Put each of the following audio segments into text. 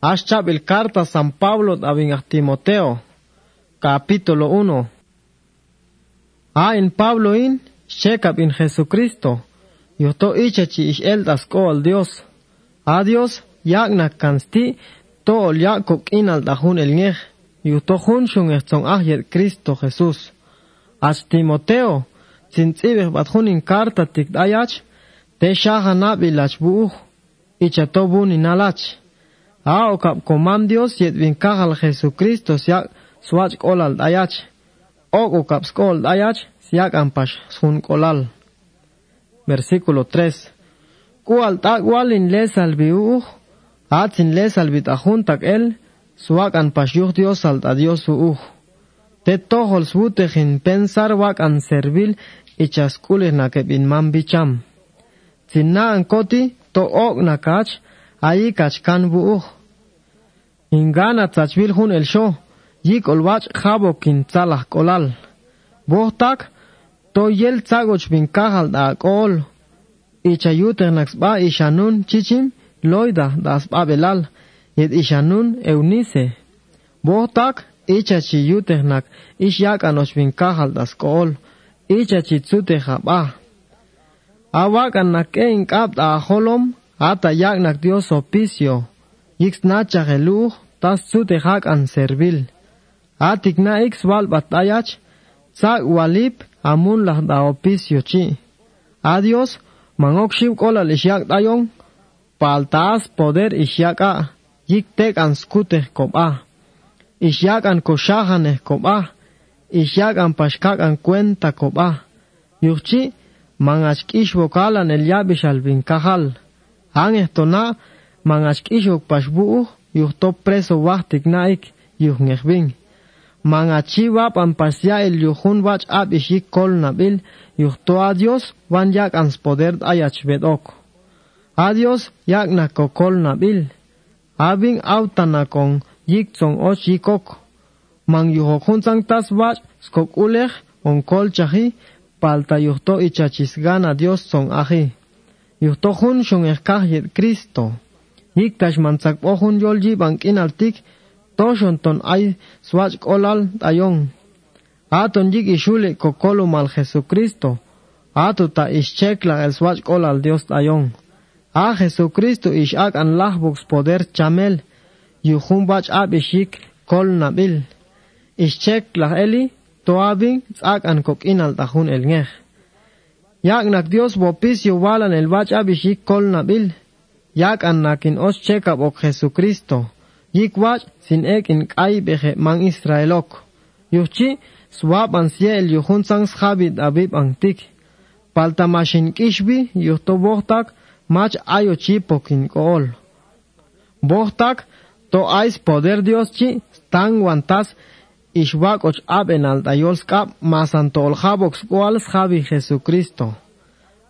Ashchab carta San Pablo a Timoteo, capítulo 1. A en Pablo in, shekab in Jesucristo, yuto ichachi ish el dasko al Dios. A Dios, yak na kansti, to ol yakok in al dahun el ngej, yuto hun shung eston ahyet Cristo Jesús. Ach Timoteo, sin tzibeh bat hun in carta tik dayach, te shaha nabilach buuh, ichato bun inalach. A o kap komam Dios yet vin Jesucristo siak swach kolal dayach. O o kap skol dayach siak ampash sun kolal. Versículo 3. Kual tak walin le salviuh, atin le salvit ajuntak el, suak ampash Dios al Dios uuh. Te tohol swutejin pensar wak an servil ichaskules na kebin man bicham. Sinna an koti to ok kach kan buuh. Ingana tzachvil hun el sho, yik olwach jabo kin tzalah kolal. Bohtak, to yel tzagoch bin kahal da kol. Ichayute naxba ishanun chichim, loida da sba belal, yet ishanun eunice. Bohtak, ichachi yute nak ish yak anoch bin kahal das kol. Tsute jaba. Awak anak e inkab da ata yak nak Dios opicio. Yix nacha geluch, tas zute an servil. Atik na ix wal batayach, sak walip amun lah da opicio chi. Adios, mangok shim kola lishyak dayong, paltas poder ishyak a, yik an skute koba. Ishyak an koshahane koba, ishyak an pashkak an cuenta koba. Yuchi, mangachkish vokalan el yabish al vinkahal. Ang esto na, mangachkishok pashbuuh, yuhto preso wahtik naik, yuh ngehbing. Mangachi wap an pasya el yuhun wach ab ishik kol nabil, yuhto adios, wan yak ans poder ayach bedok. Adios, yak na kokol nabil. Abing autana kong yik tsong och yikok. Mang yuhokun tas wach, skok ulech, on kol chahi, palta yuhto ichachisgana Dios tsong ahi. Yuhto hun shung ekah yet Cristo. Yik tash mansak pohun yolji bankin altik, toshon ton ay swach kolal tayong. Aton yik ishule kokolo mal Jesucristo. Ato ta ischekla el swach kolal Dios tayong. A Jesucristo ish ak an lahbox poder chamel. Yuhun bach ab ishik kol nabil. Ischekla eli toabing ak an kokin al tahun el ngeh. Yak nak Dios bopisio walan el bach ab ishik kol nabil. yak an nakin os check-up ok Jesucristo. Yik wach sin ek in kai beje man Israelok. Yuchi swab an sie el yuhun sang schabit abib ang tik. Palta mashin kishbi yuhto bohtak mach ayo chi pokin kool. Bohtak to ais poder Dios chi stang wantas ishwak och ab en al dayols kap masan tol jabox koal schabi Jesucristo.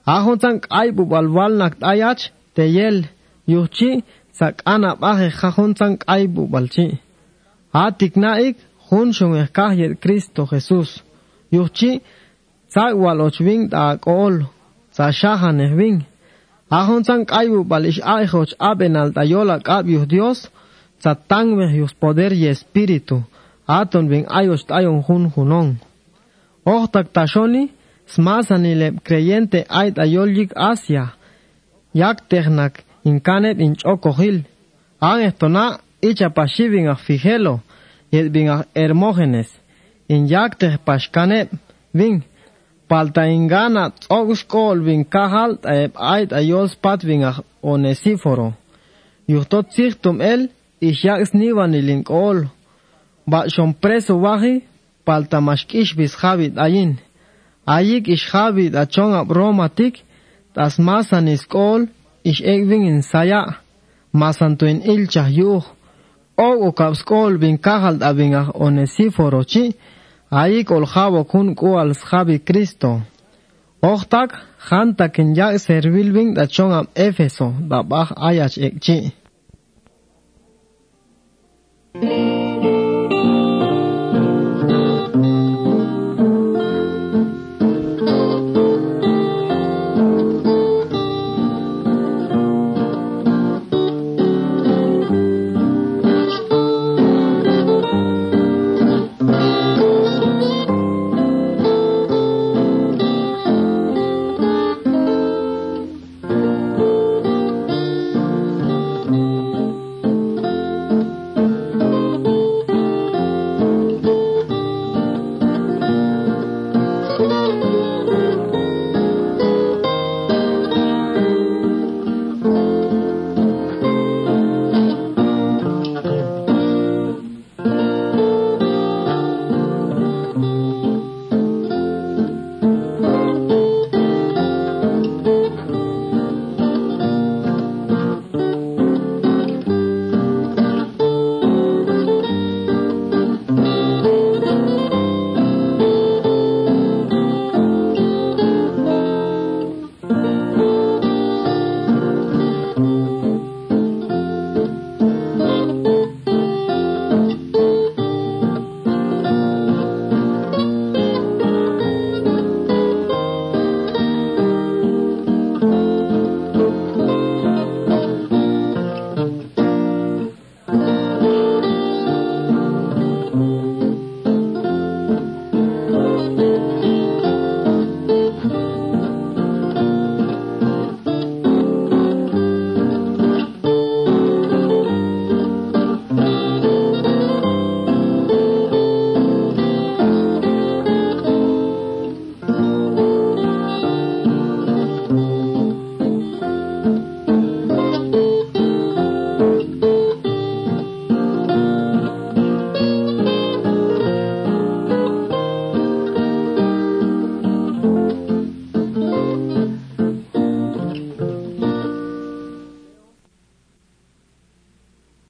Ahon sang ay bubalwal nak ayach te yel yuchi sak ana baje jajun sang ay bubalchi. Atik naik hun shung ekah Cristo Jesús. Yuchi sak wal ochwing da kol sa shahan ehwing. Ahon sang ay bubalish ay hoch abenal dayola kab yuh Dios sa tangme yus poder y espíritu. Aton ben ayos tayon jun junon. Ohtak tashoni, smasanile creyente ait ayolik asia. Yak tehnak inkanet in chocohil. An estona ichapashi bin afigelo, yet bin hermógenes. In yak teh pashkanet bin. Palta ingana tsogushkol bin kahal taeb ait ayos pat bin onesíforo. Yuhtot sirtum el, ishyak snivanilin kol. Ol. Ba shon preso wahi, palta mashkish bis habit ayin. Ayik ish habit achong ab tas masan iskol, ish egving in saya, masanto in ilcha og o kapskol bin kahal abing ah onesiforo chi, ayik ol jabo kun ku al schabi Cristo. Ochtak, janta ken ya servil bin da am Efeso, da ayach ek chi.